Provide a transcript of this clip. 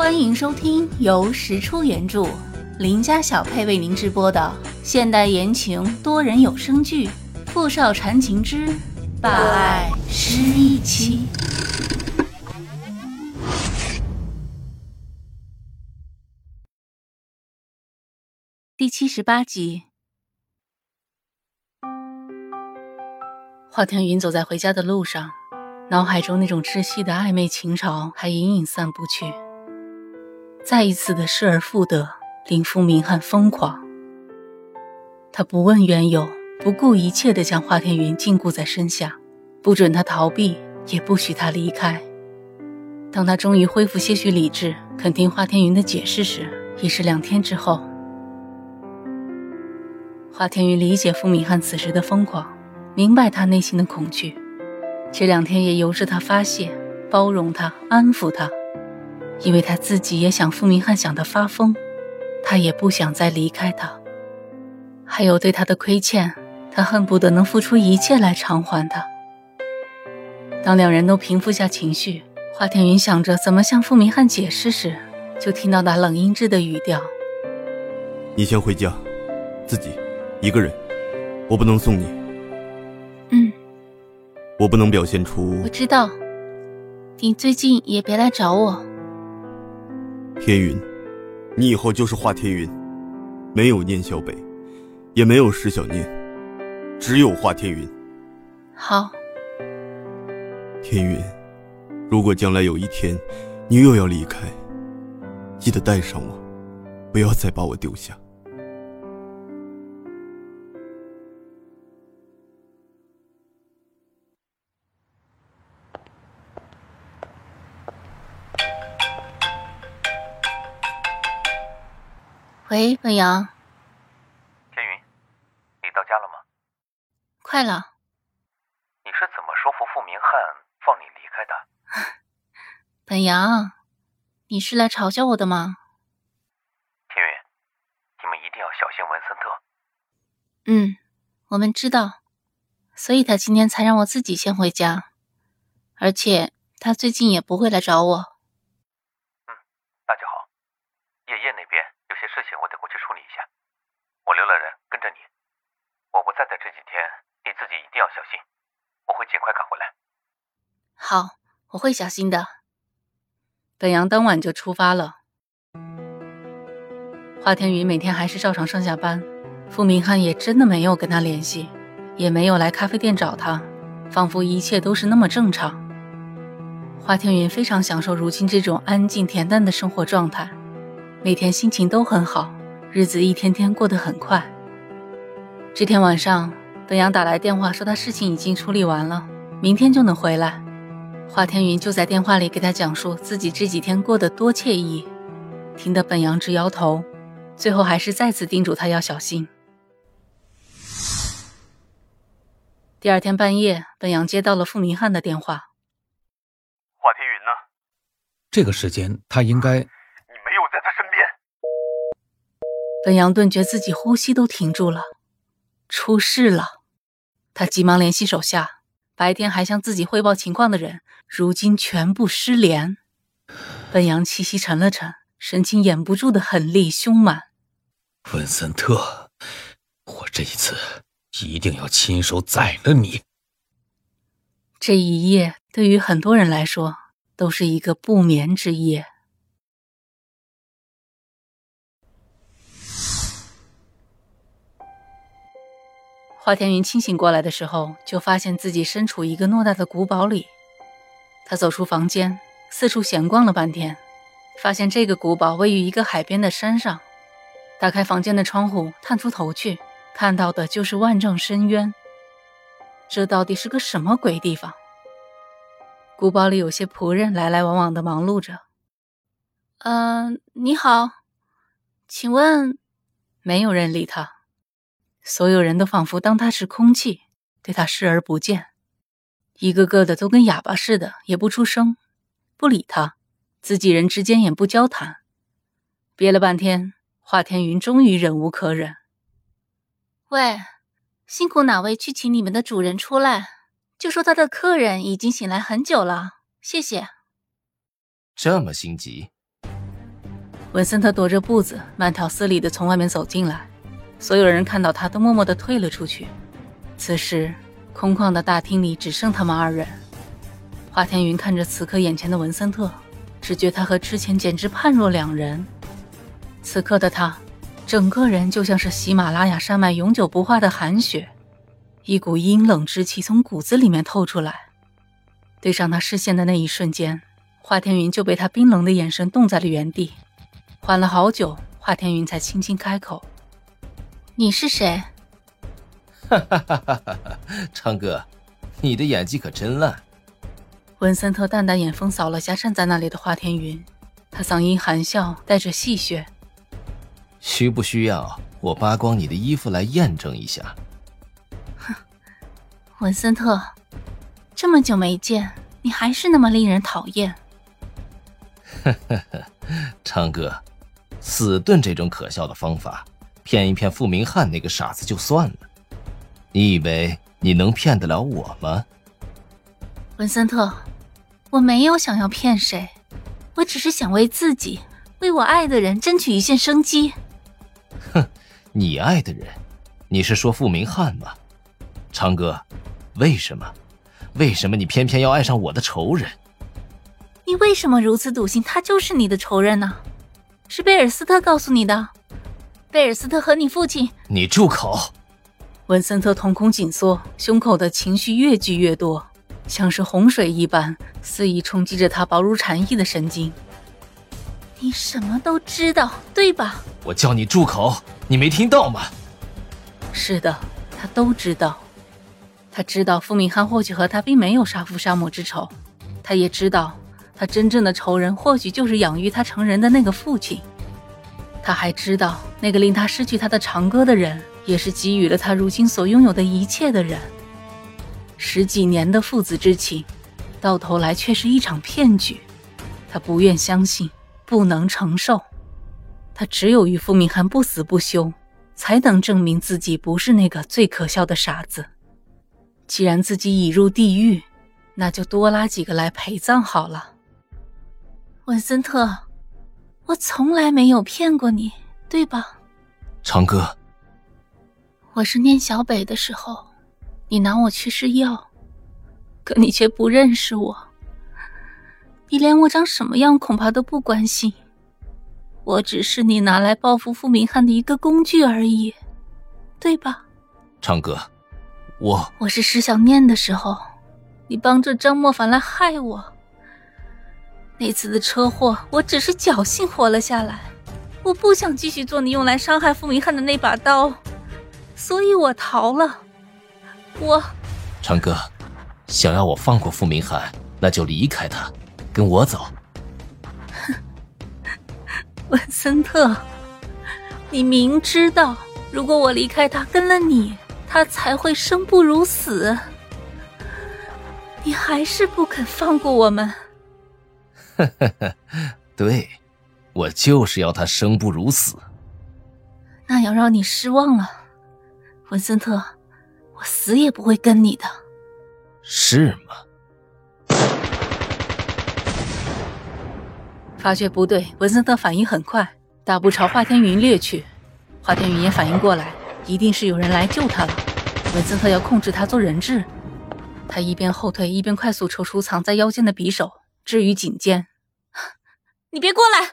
欢迎收听由石出原著、林家小配为您直播的现代言情多人有声剧《富少缠情之霸爱失忆妻》第七十八集。华天云走在回家的路上，脑海中那种窒息的暧昧情潮还隐隐散不去。再一次的失而复得，令傅明翰疯狂。他不问缘由，不顾一切地将华天云禁锢在身下，不准他逃避，也不许他离开。当他终于恢复些许理智，肯听华天云的解释时，已是两天之后。华天云理解傅明翰此时的疯狂，明白他内心的恐惧，这两天也由着他发泄，包容他，安抚他。因为他自己也想傅明翰想的发疯，他也不想再离开他。还有对他的亏欠，他恨不得能付出一切来偿还他。当两人都平复下情绪，华天云想着怎么向傅明翰解释时，就听到那冷阴质的语调：“你先回家，自己一个人，我不能送你。”“嗯。”“我不能表现出……”“我知道，你最近也别来找我。”天云，你以后就是华天云，没有念小北，也没有石小念，只有华天云。好。天云，如果将来有一天你又要离开，记得带上我，不要再把我丢下。喂，本阳。天云，你到家了吗？快了。你是怎么说服傅明翰放你离开的？本阳，你是来嘲笑我的吗？天云，你们一定要小心文森特。嗯，我们知道，所以他今天才让我自己先回家，而且他最近也不会来找我。嗯，那就好。爷爷那边有些事情我留了人跟着你，我不在的这几天，你自己一定要小心。我会尽快赶回来。好，我会小心的。本阳当晚就出发了。华天宇每天还是照常上下班，傅明翰也真的没有跟他联系，也没有来咖啡店找他，仿佛一切都是那么正常。华天云非常享受如今这种安静恬淡的生活状态，每天心情都很好。日子一天天过得很快。这天晚上，本阳打来电话说他事情已经处理完了，明天就能回来。华天云就在电话里给他讲述自己这几天过得多惬意，听得本阳直摇头，最后还是再次叮嘱他要小心。第二天半夜，本阳接到了傅明翰的电话：“华天云呢？这个时间他应该……”你没有在他身边本阳顿觉自己呼吸都停住了，出事了！他急忙联系手下，白天还向自己汇报情况的人，如今全部失联。本阳气息沉了沉，神情掩不住的狠厉凶满。文森特，我这一次一定要亲手宰了你！这一夜对于很多人来说，都是一个不眠之夜。华天云清醒过来的时候，就发现自己身处一个偌大的古堡里。他走出房间，四处闲逛了半天，发现这个古堡位于一个海边的山上。打开房间的窗户，探出头去，看到的就是万丈深渊。这到底是个什么鬼地方？古堡里有些仆人来来往往的忙碌着。嗯，你好，请问？没有人理他。所有人都仿佛当他是空气，对他视而不见，一个个的都跟哑巴似的，也不出声，不理他，自己人之间也不交谈。憋了半天，华天云终于忍无可忍：“喂，辛苦哪位去请你们的主人出来，就说他的客人已经醒来很久了，谢谢。”这么心急，文森特踱着步子，慢条斯理的从外面走进来。所有人看到他，都默默地退了出去。此时，空旷的大厅里只剩他们二人。华天云看着此刻眼前的文森特，只觉他和之前简直判若两人。此刻的他，整个人就像是喜马拉雅山脉永久不化的寒雪，一股阴冷之气从骨子里面透出来。对上他视线的那一瞬间，华天云就被他冰冷的眼神冻在了原地。缓了好久，华天云才轻轻开口。你是谁？哈哈哈哈哈！昌哥，你的演技可真烂。文森特淡淡眼风扫了下站在那里的华天云，他嗓音含笑，带着戏谑：“需不需要我扒光你的衣服来验证一下？”哼，文森特，这么久没见，你还是那么令人讨厌。呵呵呵，昌哥，死遁这种可笑的方法。骗一骗傅明翰那个傻子就算了，你以为你能骗得了我吗？文森特，我没有想要骗谁，我只是想为自己，为我爱的人争取一线生机。哼，你爱的人，你是说傅明翰吗？长哥，为什么？为什么你偏偏要爱上我的仇人？你为什么如此笃信他就是你的仇人呢？是贝尔斯特告诉你的？贝尔斯特和你父亲，你住口！文森特瞳孔紧缩，胸口的情绪越聚越多，像是洪水一般肆意冲击着他薄如蝉翼的神经。你什么都知道，对吧？我叫你住口，你没听到吗？是的，他都知道。他知道傅明翰或许和他并没有杀父杀母之仇，他也知道他真正的仇人或许就是养育他成人的那个父亲。他还知道，那个令他失去他的长歌的人，也是给予了他如今所拥有的一切的人。十几年的父子之情，到头来却是一场骗局。他不愿相信，不能承受。他只有与傅明涵不死不休，才能证明自己不是那个最可笑的傻子。既然自己已入地狱，那就多拉几个来陪葬好了。文森特。我从来没有骗过你，对吧，长歌？我是念小北的时候，你拿我去试药，可你却不认识我。你连我长什么样恐怕都不关心，我只是你拿来报复傅明翰的一个工具而已，对吧？长歌，我我是石小念的时候，你帮着张莫凡来害我。那次的车祸，我只是侥幸活了下来。我不想继续做你用来伤害傅明翰的那把刀，所以我逃了。我，长歌，想要我放过傅明翰，那就离开他，跟我走。哼，文森特，你明知道，如果我离开他，跟了你，他才会生不如死。你还是不肯放过我们。呵呵呵，对，我就是要他生不如死。那要让你失望了，文森特，我死也不会跟你的。是吗？发觉不对，文森特反应很快，大步朝华天云掠去。华天云也反应过来，一定是有人来救他了。文森特要控制他做人质，他一边后退，一边快速抽出藏在腰间的匕首，置于颈间。你别过来